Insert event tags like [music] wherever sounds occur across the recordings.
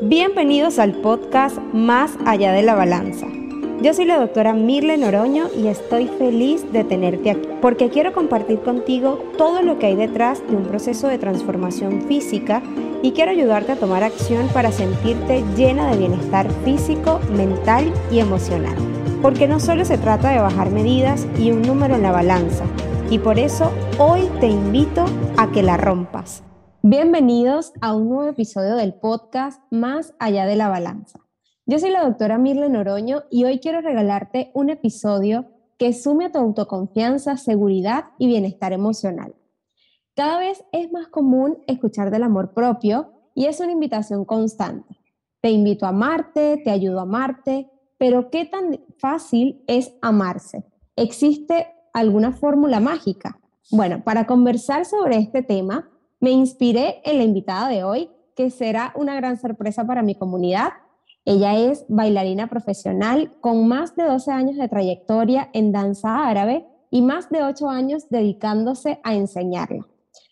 Bienvenidos al podcast Más allá de la balanza. Yo soy la doctora Mirle Noroño y estoy feliz de tenerte aquí porque quiero compartir contigo todo lo que hay detrás de un proceso de transformación física y quiero ayudarte a tomar acción para sentirte llena de bienestar físico, mental y emocional. Porque no solo se trata de bajar medidas y un número en la balanza, y por eso hoy te invito a que la rompas. Bienvenidos a un nuevo episodio del podcast Más allá de la balanza. Yo soy la doctora Mirle Noroño y hoy quiero regalarte un episodio que sume a tu autoconfianza, seguridad y bienestar emocional. Cada vez es más común escuchar del amor propio y es una invitación constante. Te invito a amarte, te ayudo a amarte, pero ¿qué tan fácil es amarse? ¿Existe alguna fórmula mágica? Bueno, para conversar sobre este tema, me inspiré en la invitada de hoy, que será una gran sorpresa para mi comunidad. Ella es bailarina profesional con más de 12 años de trayectoria en danza árabe y más de 8 años dedicándose a enseñarla.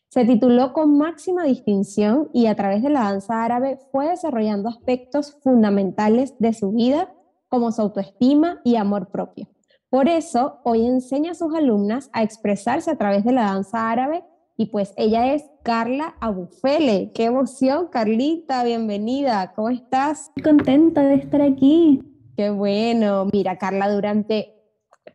Se tituló con máxima distinción y a través de la danza árabe fue desarrollando aspectos fundamentales de su vida como su autoestima y amor propio. Por eso, hoy enseña a sus alumnas a expresarse a través de la danza árabe y pues ella es Carla Abufele. Qué emoción, Carlita, bienvenida. ¿Cómo estás? Contenta de estar aquí. Qué bueno. Mira, Carla, durante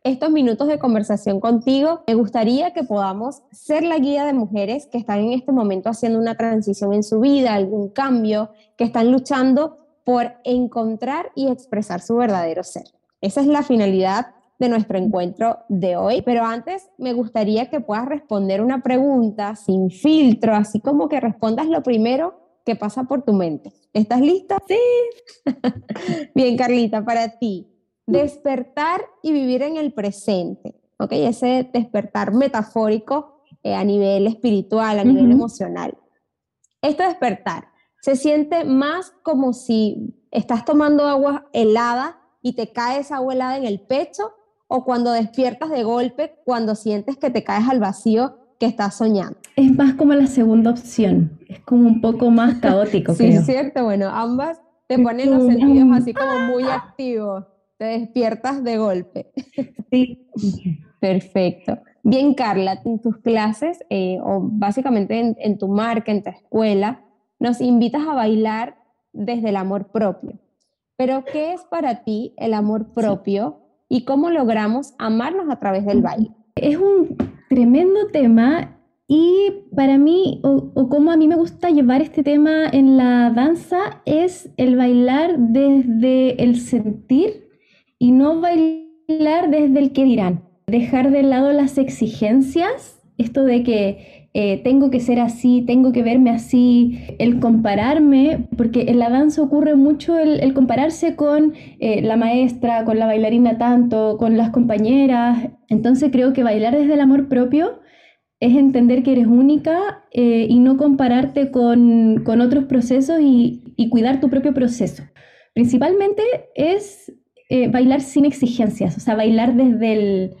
estos minutos de conversación contigo, me gustaría que podamos ser la guía de mujeres que están en este momento haciendo una transición en su vida, algún cambio, que están luchando por encontrar y expresar su verdadero ser. Esa es la finalidad de nuestro encuentro de hoy. Pero antes me gustaría que puedas responder una pregunta sin filtro, así como que respondas lo primero que pasa por tu mente. ¿Estás lista? Sí. [laughs] Bien, Carlita, para ti, despertar y vivir en el presente, ¿ok? Ese despertar metafórico eh, a nivel espiritual, a nivel emocional. Este despertar se siente más como si estás tomando agua helada y te cae esa agua helada en el pecho o cuando despiertas de golpe, cuando sientes que te caes al vacío que estás soñando. Es más como la segunda opción, es como un poco más [laughs] caótico. sí, es cierto, bueno, ambas te ponen los sentidos [laughs] así como muy activos, te despiertas de golpe. [laughs] Sí. Perfecto. Bien, Carla, en tus clases eh, o básicamente en, tu marca, en tu escuela, nos invitas a bailar desde el amor propio. Pero, ¿qué es para ti el amor propio y cómo logramos amarnos a través del baile. Es un tremendo tema y para mí, o, como a mí me gusta llevar este tema en la danza, es el bailar desde el sentir y no bailar desde el que dirán. Dejar de lado las exigencias, esto de que eh, tengo que ser así, tengo que verme así, el compararme, porque en la danza ocurre mucho el, compararse con eh, la maestra, con la bailarina tanto, con las compañeras. Entonces creo que bailar desde el amor propio es entender que eres única eh, y no compararte con, otros procesos y, y, cuidar tu propio proceso. Principalmente es bailar sin exigencias, o sea, bailar desde el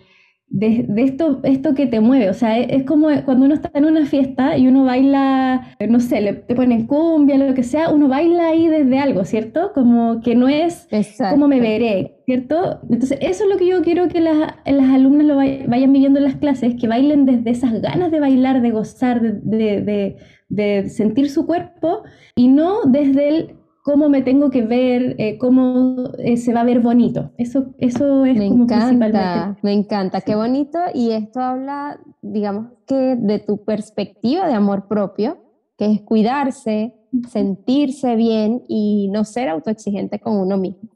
de, esto, esto que te mueve. O sea, es, como cuando uno está en una fiesta y uno baila, no sé, le, te ponen cumbia, lo que sea, uno baila ahí desde algo, ¿cierto? Como que no es como me veré, ¿cierto? Entonces, eso es lo que yo quiero que las, las alumnas lo vayan viviendo en las clases, que bailen desde esas ganas de bailar, de gozar, de, de, de sentir su cuerpo y no desde el cómo me tengo que ver, eh, cómo eh, se va a ver bonito. Eso, eso es me como encanta, Me encanta, qué bonito. Y esto habla, digamos, que de tu perspectiva de amor propio, que es cuidarse, sentirse bien y no ser autoexigente con uno mismo.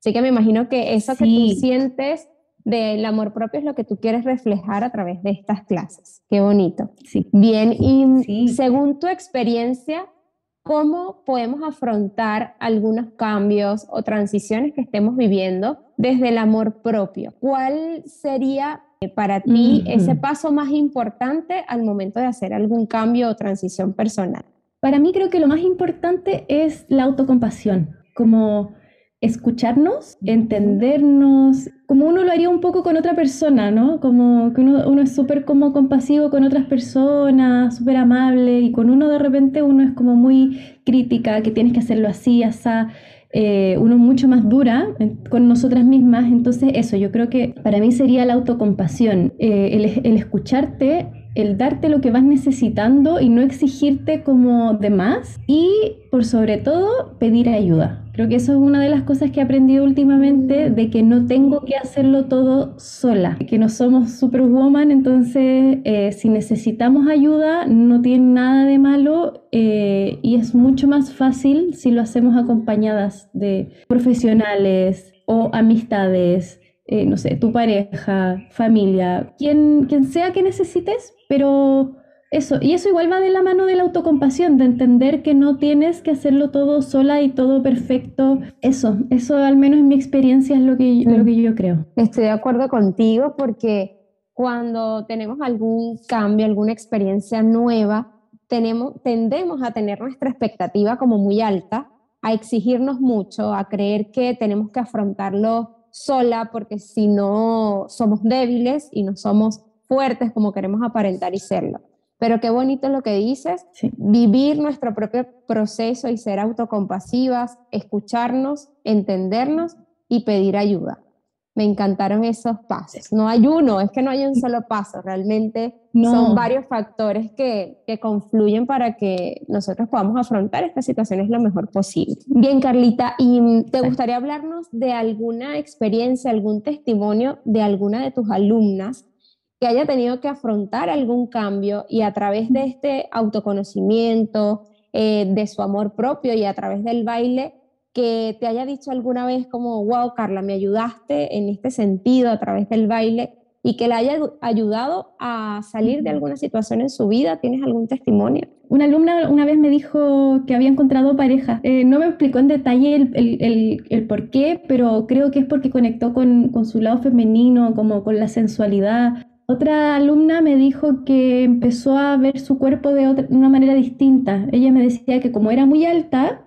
Así que me imagino que eso que tú sientes del amor propio es lo que tú quieres reflejar a través de estas clases. Qué bonito. Sí. Bien, y según tu experiencia, cómo podemos afrontar algunos cambios o transiciones que estemos viviendo desde el amor propio. ¿Cuál sería eh, para ti ese paso más importante al momento de hacer algún cambio o transición personal? Para mí creo que lo más importante es la autocompasión, como escucharnos, entendernos, como uno lo haría un poco con otra persona, ¿no? Como que uno, es súper como compasivo con otras personas, súper amable, y con uno de repente uno es como muy crítica, que tienes que hacerlo así, así. Eh, uno mucho más dura con nosotras mismas. Entonces, eso, yo creo que para mí sería la autocompasión, eh, el, escucharte, el darte lo que vas necesitando y no exigirte como de más y, por sobre todo, pedir ayuda. Creo que eso es una de las cosas que he aprendido últimamente, de que no tengo que hacerlo todo sola, que no somos superwoman, entonces eh, si necesitamos ayuda no tiene nada de malo eh, y es mucho más fácil si lo hacemos acompañadas de profesionales o amistades, eh, no sé, tu pareja, familia, quien, quien sea que necesites, pero eso, y eso igual va de la mano de la autocompasión, de entender que no tienes que hacerlo todo sola y todo perfecto. Eso, eso al menos en mi experiencia es lo que, lo que yo creo. Estoy de acuerdo contigo porque cuando tenemos algún cambio, alguna experiencia nueva, tenemos, tendemos a tener nuestra expectativa como muy alta, a exigirnos mucho, a creer que tenemos que afrontarlo sola porque si no somos débiles y no somos fuertes como queremos aparentar y serlo. Pero qué bonito lo que dices, vivir nuestro propio proceso y ser autocompasivas, escucharnos, entendernos y pedir ayuda. Me encantaron esos pasos. No hay uno, es que no hay un solo paso, realmente son varios factores que, que confluyen para que nosotros podamos afrontar estas situaciones lo mejor posible. Bien, Carlita, ¿y te gustaría hablarnos de alguna experiencia, algún testimonio de alguna de tus alumnas que haya tenido que afrontar algún cambio y a través de este autoconocimiento, eh, de su amor propio y a través del baile, que te haya dicho alguna vez como, wow, Carla, me ayudaste en este sentido a través del baile y que le haya ayudado a salir de alguna situación en su vida? ¿Tienes algún testimonio? Una alumna una vez me dijo que había encontrado pareja. Eh, no me explicó en detalle el, el, el, por qué, pero creo que es porque conectó con, con, su lado femenino, como con la sensualidad, otra alumna me dijo que empezó a ver su cuerpo de, una manera distinta. Ella me decía que como era muy alta,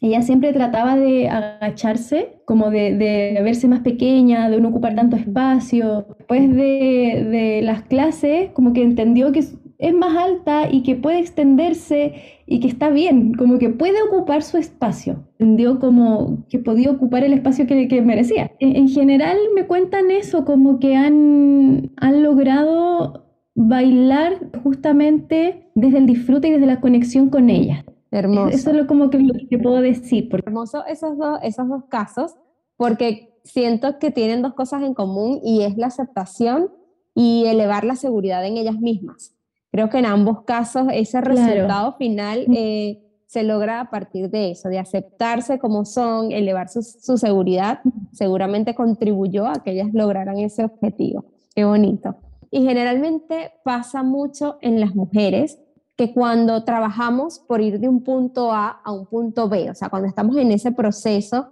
ella siempre trataba de agacharse, como de, verse más pequeña, de no ocupar tanto espacio. Después de, de las clases, como que entendió que es más alta y que puede extenderse y que está bien, como que puede ocupar su espacio. Entendió como que podía ocupar el espacio que, que merecía. En, general me cuentan eso, como que han, han logrado bailar justamente desde el disfrute y desde la conexión con ella. Hermoso. Eso es lo, como que, lo que puedo decir. Hermoso esos dos, esos dos casos, porque siento que tienen dos cosas en común y es la aceptación y elevar la seguridad en ellas mismas. Creo que en ambos casos ese resultado final eh, se logra a partir de eso, de aceptarse como son, elevar su, seguridad, seguramente contribuyó a que ellas lograran ese objetivo. Qué bonito. Y generalmente pasa mucho en las mujeres que cuando trabajamos por ir de un punto A a un punto B, o sea, cuando estamos en ese proceso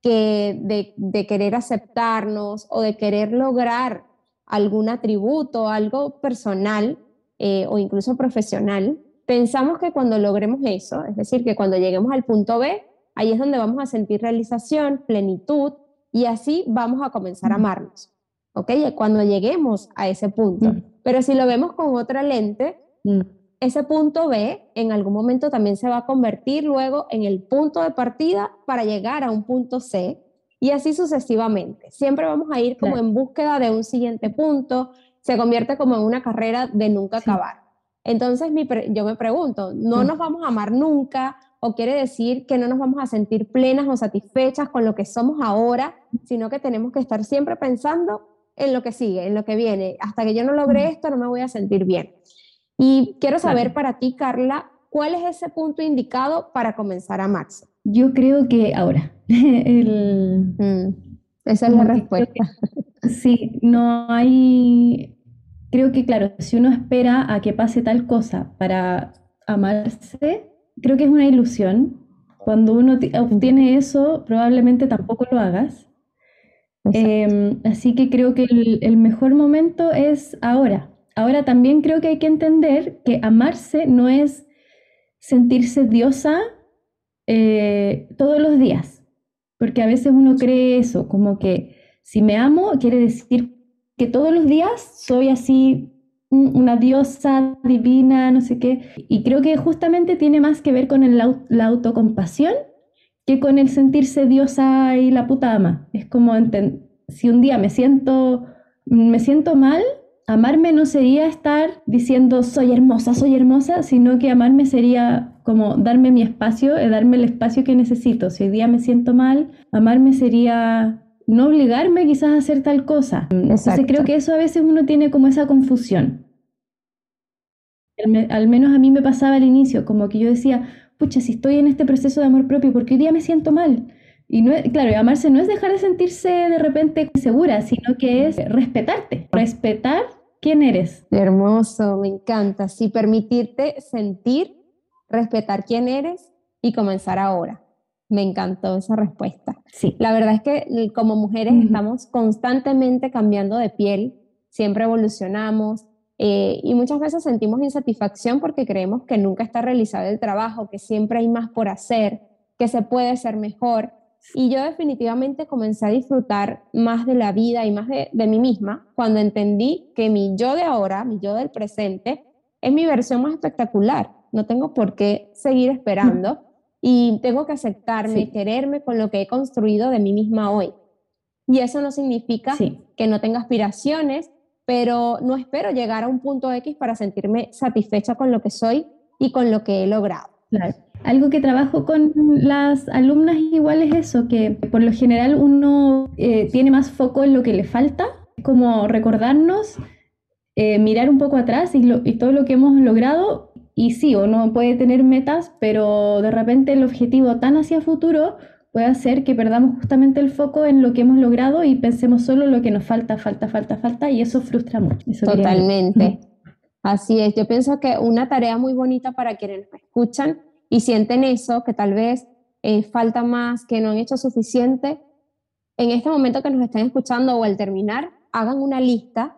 que de, de querer aceptarnos o de querer lograr algún atributo, algo personal, eh, o incluso profesional, pensamos que cuando logremos eso, es decir, que cuando lleguemos al punto B, ahí es donde vamos a sentir realización, plenitud, y así vamos a comenzar a amarnos. ¿Ok? Cuando lleguemos a ese punto. Mm. Pero si lo vemos con otra lente, mm. Ese punto B en algún momento también se va a convertir luego en el punto de partida para llegar a un punto C y así sucesivamente. Siempre vamos a ir como en búsqueda de un siguiente punto, se convierte como en una carrera de nunca acabar. Entonces yo me pregunto, ¿no nos vamos a amar nunca? ¿O quiere decir que no nos vamos a sentir plenas o satisfechas con lo que somos ahora, sino que tenemos que estar siempre pensando en lo que sigue, en lo que viene? Hasta que yo no logre esto, no me voy a sentir bien. Y quiero saber para ti, Carla, ¿cuál es ese punto indicado para comenzar a amarse? Yo creo que ahora. [laughs] Mm, esa es la respuesta. Sí, no hay, creo que claro, si uno espera a que pase tal cosa para amarse, creo que es una ilusión. Cuando uno obtiene eso, probablemente tampoco lo hagas. Em, así que creo que el, mejor momento es ahora. Ahora también creo que hay que entender que amarse no es sentirse diosa eh, todos los días. porque a veces uno cree eso, como que si me amo quiere decir que todos los días soy así una diosa divina, no sé qué. Y creo que justamente tiene más que ver con la autocompasión que con el sentirse diosa y la puta ama. Es como si un día me siento, me siento mal, amarme no sería estar diciendo soy hermosa, soy hermosa, sino que amarme sería como darme mi espacio, eh, darme el espacio que necesito. Si hoy día me siento mal, amarme sería no obligarme quizás a hacer tal cosa. Entonces creo que eso a veces uno tiene como esa confusión. Al, menos a mí me pasaba al inicio, como que yo decía, pucha, si estoy en este proceso de amor propio, ¿por qué hoy día me siento mal? Y no claro, amarse no es dejar de sentirse de repente segura, sino que es respetarte, respetar quién eres. Hermoso, me encanta. Sí, permitirte sentir, respetar quién eres y comenzar ahora. Me encantó esa respuesta. Sí. La verdad es que como mujeres estamos constantemente cambiando de piel, siempre evolucionamos eh, y muchas veces sentimos insatisfacción porque creemos que nunca está realizado el trabajo, que siempre hay más por hacer, que se puede ser mejor. Y yo definitivamente comencé a disfrutar más de la vida y más de, de mí misma cuando entendí que mi yo de ahora, mi yo del presente, es mi versión más espectacular. No tengo por qué seguir esperando [laughs] y tengo que aceptarme, quererme con lo que he construido de mí misma hoy. Y eso no significa que no tenga aspiraciones, pero no espero llegar a un punto X para sentirme satisfecha con lo que soy y con lo que he logrado. Algo que trabajo con las alumnas igual es eso, que por lo general uno eh, tiene más foco en lo que le falta, como recordarnos, eh, mirar un poco atrás y, y todo lo que hemos logrado y sí, uno puede tener metas, pero de repente el objetivo tan hacia futuro puede hacer que perdamos justamente el foco en lo que hemos logrado y pensemos solo lo que nos falta, falta, falta, falta, y eso frustra mucho. Totalmente. Así es, yo pienso que una tarea muy bonita para quienes me escuchan y sienten eso, que tal vez eh, falta más, que no han hecho suficiente, en este momento que nos estén escuchando o al terminar, hagan una lista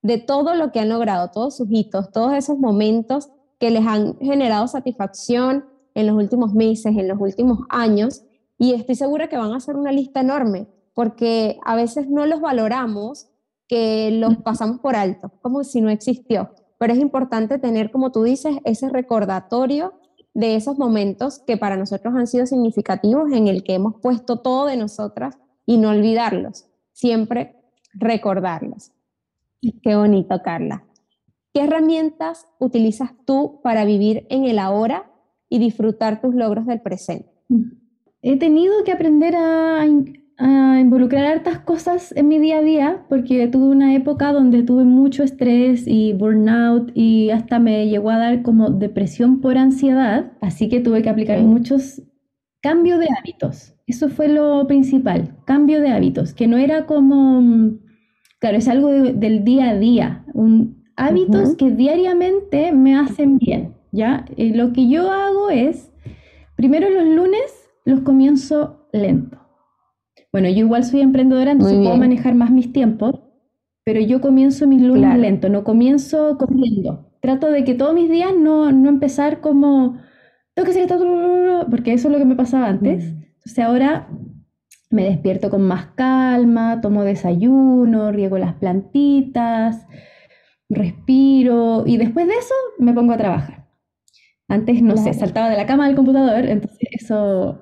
de todo lo que han logrado, todos sus hitos, todos esos momentos que les han generado satisfacción en los últimos meses, en los últimos años, y estoy segura que van a hacer una lista enorme, porque a veces no los valoramos, que los pasamos por alto, como si no existió. Pero es importante tener, como tú dices, ese recordatorio de esos momentos que para nosotros han sido significativos, en el que hemos puesto todo de nosotras y no olvidarlos, siempre recordarlos. Qué bonito, Carla. ¿Qué herramientas utilizas tú para vivir en el ahora y disfrutar tus logros del presente? He tenido que aprender a, involucrar hartas cosas en mi día a día porque tuve una época donde tuve mucho estrés y burnout y hasta me llegó a dar como depresión por ansiedad, así que tuve que aplicar muchos cambios de hábitos. Eso fue lo principal, cambio de hábitos, que no era como, claro, es algo del día a día, un, hábitos que diariamente me hacen bien, ¿ya? Eh, lo que yo hago es, primero los lunes los comienzo lento. Bueno, yo igual soy emprendedora, entonces puedo manejar más mis tiempos, pero yo comienzo mis lunes lento, no comienzo corriendo. Trato de que todos mis días no, no empezar como, tengo que hacer esto, porque eso es lo que me pasaba antes. Mm. Entonces ahora me despierto con más calma, tomo desayuno, riego las plantitas, respiro y después de eso me pongo a trabajar. Antes, no sé, saltaba de la cama al computador, entonces eso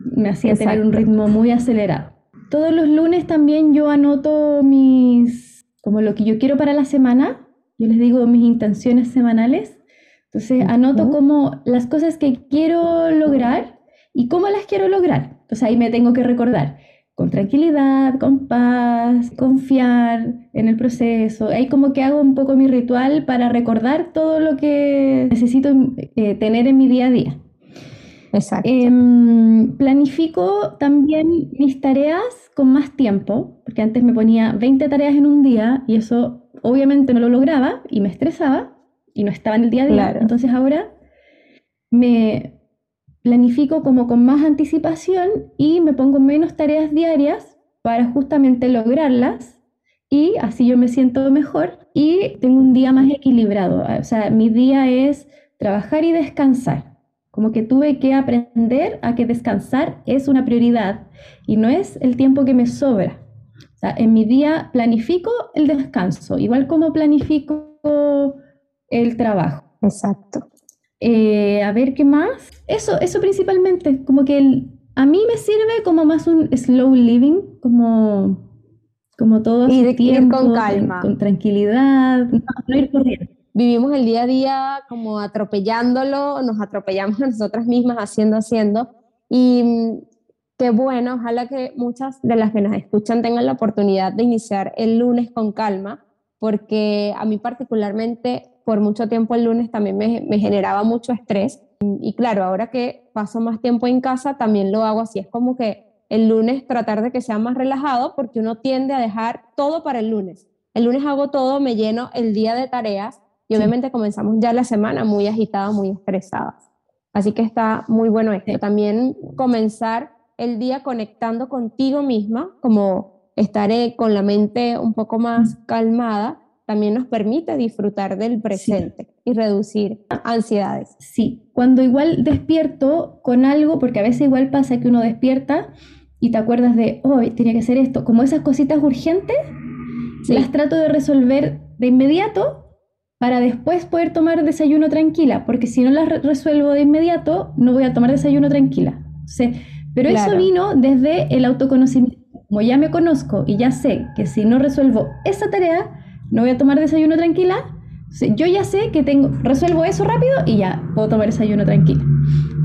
me hacía tener un ritmo muy acelerado. Todos los lunes también yo anoto mis, como lo que yo quiero para la semana, yo les digo mis intenciones semanales. Entonces anoto como las cosas que quiero lograr y cómo las quiero lograr. Entonces ahí me tengo que recordar con tranquilidad, con paz, confiar en el proceso. Ahí como que hago un poco mi ritual para recordar todo lo que necesito eh, tener en mi día a día. Exacto. Em, planifico también mis tareas con más tiempo, porque antes me ponía 20 tareas en un día y eso obviamente no lo lograba y me estresaba y no estaba en el día a día. Entonces ahora me, planifico como con más anticipación y me pongo menos tareas diarias para justamente lograrlas y así yo me siento mejor y tengo un día más equilibrado. O sea, mi día es trabajar y descansar. Como que tuve que aprender a que descansar es una prioridad y no es el tiempo que me sobra. O sea, en mi día planifico el descanso, igual como planifico el trabajo. Exacto. Eh, a ver qué más. Eso, eso principalmente, como que el, a mí me sirve como más un slow living, como, como todo ir, tiempo, con calma. Con, tranquilidad, no, ir corriendo. Vivimos el día a día como atropellándolo, nos atropellamos a nosotras mismas haciendo, haciendo. Y mm, qué bueno, ojalá que muchas de las que nos escuchan tengan la oportunidad de iniciar el lunes con calma, porque a mí particularmente por mucho tiempo el lunes también me, me generaba mucho estrés y claro, ahora que paso más tiempo en casa, también lo hago así. Es como que el lunes tratar de que sea más relajado porque uno tiende a dejar todo para el lunes. El lunes hago todo, me lleno el día de tareas y obviamente comenzamos ya la semana muy agitada, muy estresada. Así que está muy bueno esto. También comenzar el día conectando contigo misma, como estaré con la mente un poco más calmada también nos permite disfrutar del presente y reducir ansiedades. Sí, cuando igual despierto con algo, porque a veces igual pasa que uno despierta y te acuerdas de, hoy tiene que hacer esto, como esas cositas urgentes, las trato de resolver de inmediato para después poder tomar desayuno tranquila, porque si no las resuelvo de inmediato, no voy a tomar desayuno tranquila. pero eso vino desde el autoconocimiento. Como ya me conozco y ya sé que si no resuelvo esa tarea, no voy a tomar desayuno tranquila. Yo ya sé que tengo, resuelvo eso rápido y ya puedo tomar desayuno tranquila.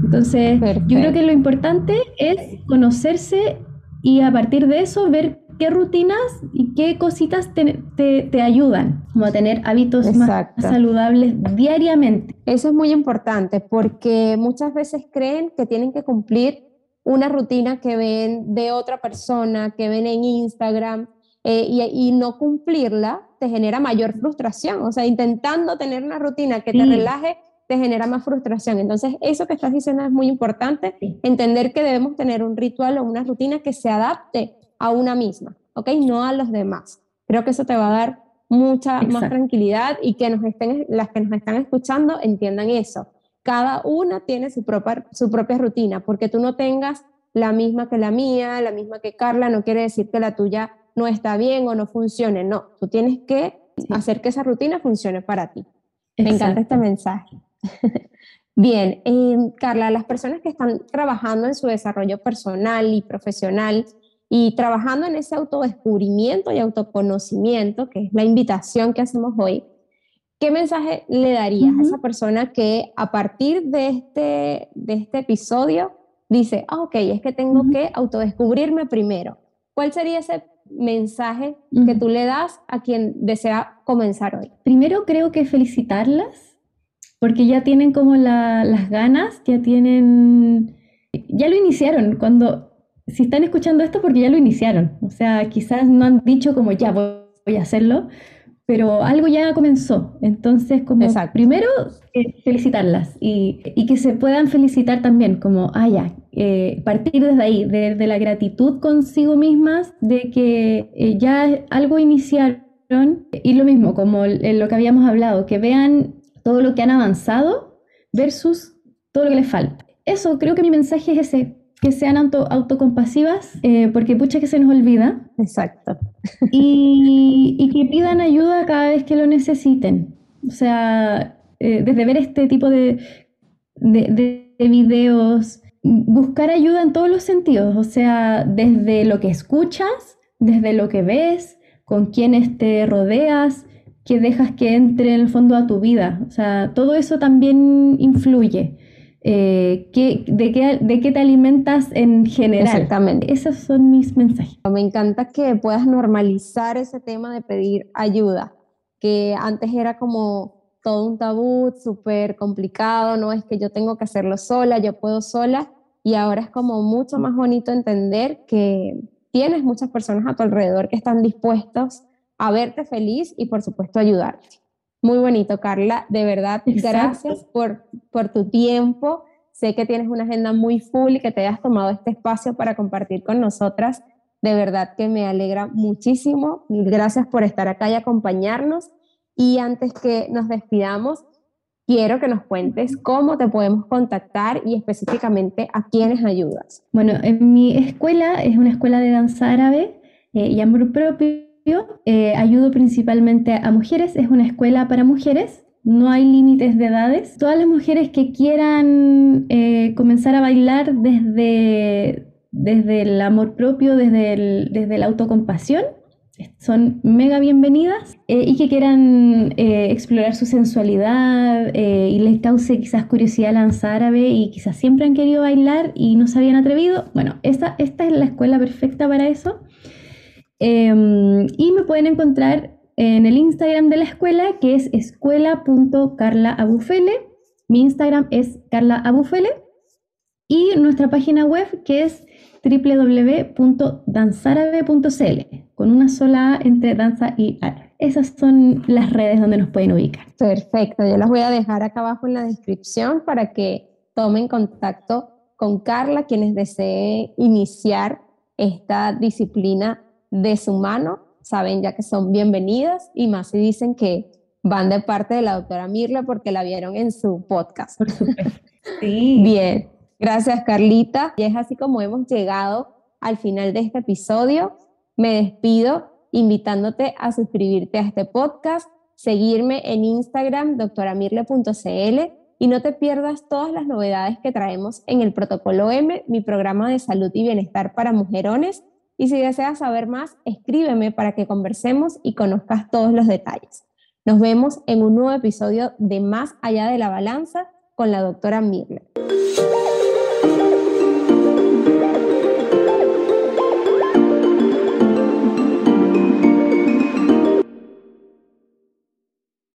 Entonces, yo creo que lo importante es conocerse y a partir de eso ver qué rutinas y qué cositas te, ayudan, como a tener hábitos más saludables diariamente. Eso es muy importante porque muchas veces creen que tienen que cumplir una rutina que ven de otra persona, que ven en Instagram, eh, y, no cumplirla te genera mayor frustración. O sea, intentando tener una rutina que te relaje, te genera más frustración. Entonces, eso que estás diciendo es muy importante, entender que debemos tener un ritual o una rutina que se adapte a una misma, ¿ok? No a los demás. Creo que eso te va a dar mucha más tranquilidad y que nos estén, las que nos están escuchando entiendan eso. Cada una tiene su propia, su propia rutina, porque tú no tengas la misma que la mía, la misma que Carla, no quiere decir que la tuya no está bien o no funcione. No, tú tienes que hacer que esa rutina funcione para ti. Me encanta este mensaje. [laughs] bien, em, Carla, las personas que están trabajando en su desarrollo personal y profesional y trabajando en ese autodescubrimiento y autoconocimiento, que es la invitación que hacemos hoy, ¿qué mensaje le darías a esa persona que a partir de este, de este episodio dice, ah, ok, es que tengo que autodescubrirme primero? ¿Cuál sería ese mensaje que tú le das a quien desea comenzar hoy? Primero creo que felicitarlas, porque ya tienen como las ganas, ya tienen, ya lo iniciaron. Cuando, si están escuchando esto, porque ya lo iniciaron. O sea, quizás no han dicho como ya voy a hacerlo, pero algo ya comenzó. Entonces, como primero, eh, felicitarlas y, que se puedan felicitar también, como, ah, ya, eh, partir desde ahí, de, la gratitud consigo mismas, de que eh, ya algo iniciaron y lo mismo, como lo que habíamos hablado, que vean todo lo que han avanzado versus todo lo que les falta. Eso, creo que mi mensaje es ese, que sean auto, autocompasivas, eh, porque pucha que se nos olvida. Exacto. Y, y, que pidan ayuda cada vez que lo necesiten. O sea, eh, desde ver este tipo de, de, de, videos, buscar ayuda en todos los sentidos. O sea, desde lo que escuchas, desde lo que ves, con quienes te rodeas, que dejas que entre en el fondo a tu vida. O sea, todo eso también influye. Eh, de, qué, de, qué, te alimentas en general. Exactamente. Esos son mis mensajes. Me encanta que puedas normalizar ese tema de pedir ayuda, que antes era como todo un tabú, súper complicado, no es que yo tengo que hacerlo sola, yo puedo sola, y ahora es como mucho más bonito entender que tienes muchas personas a tu alrededor que están dispuestos a verte feliz y por supuesto ayudarte. Muy bonito, Carla. De verdad, gracias por, por tu tiempo. Sé que tienes una agenda muy full y que te hayas tomado este espacio para compartir con nosotras. De verdad que me alegra muchísimo. Mil gracias por estar acá y acompañarnos. Y antes que nos despidamos, quiero que nos cuentes cómo te podemos contactar y específicamente a quiénes ayudas. Bueno, en mi escuela es una escuela de danza árabe eh, y amor propio. Eh, ayudo principalmente a mujeres, es una escuela para mujeres, no hay límites de edades. Todas las mujeres que quieran eh, comenzar a bailar desde, desde el amor propio, desde, desde la autocompasión, son mega bienvenidas eh, y que quieran eh, explorar su sensualidad eh, y les cause quizás curiosidad la danza árabe y quizás siempre han querido bailar y no se habían atrevido. Bueno, esta, esta es la escuela perfecta para eso. Em, y me pueden encontrar en el Instagram de la escuela que es escuela.carlaabufele. Mi Instagram es carlaabufele y nuestra página web que es www.danzarabe.cl con una sola entre danza y arte. Esas son las redes donde nos pueden ubicar. Perfecto, yo las voy a dejar acá abajo en la descripción para que tomen contacto con Carla, quienes deseen iniciar esta disciplina de su mano. Saben ya que son bienvenidas y más si dicen que van de parte de la doctora Mirla porque la vieron en su podcast. [laughs] Sí. Bien, gracias Carlita. Y es así como hemos llegado al final de este episodio. Me despido invitándote a suscribirte a este podcast, seguirme en Instagram, doctoramirle.cl y no te pierdas todas las novedades que traemos en el Protocolo M, mi programa de salud y bienestar para mujerones. Y si deseas saber más, escríbeme para que conversemos y conozcas todos los detalles. Nos vemos en un nuevo episodio de Más allá de la balanza con la doctora Mirle.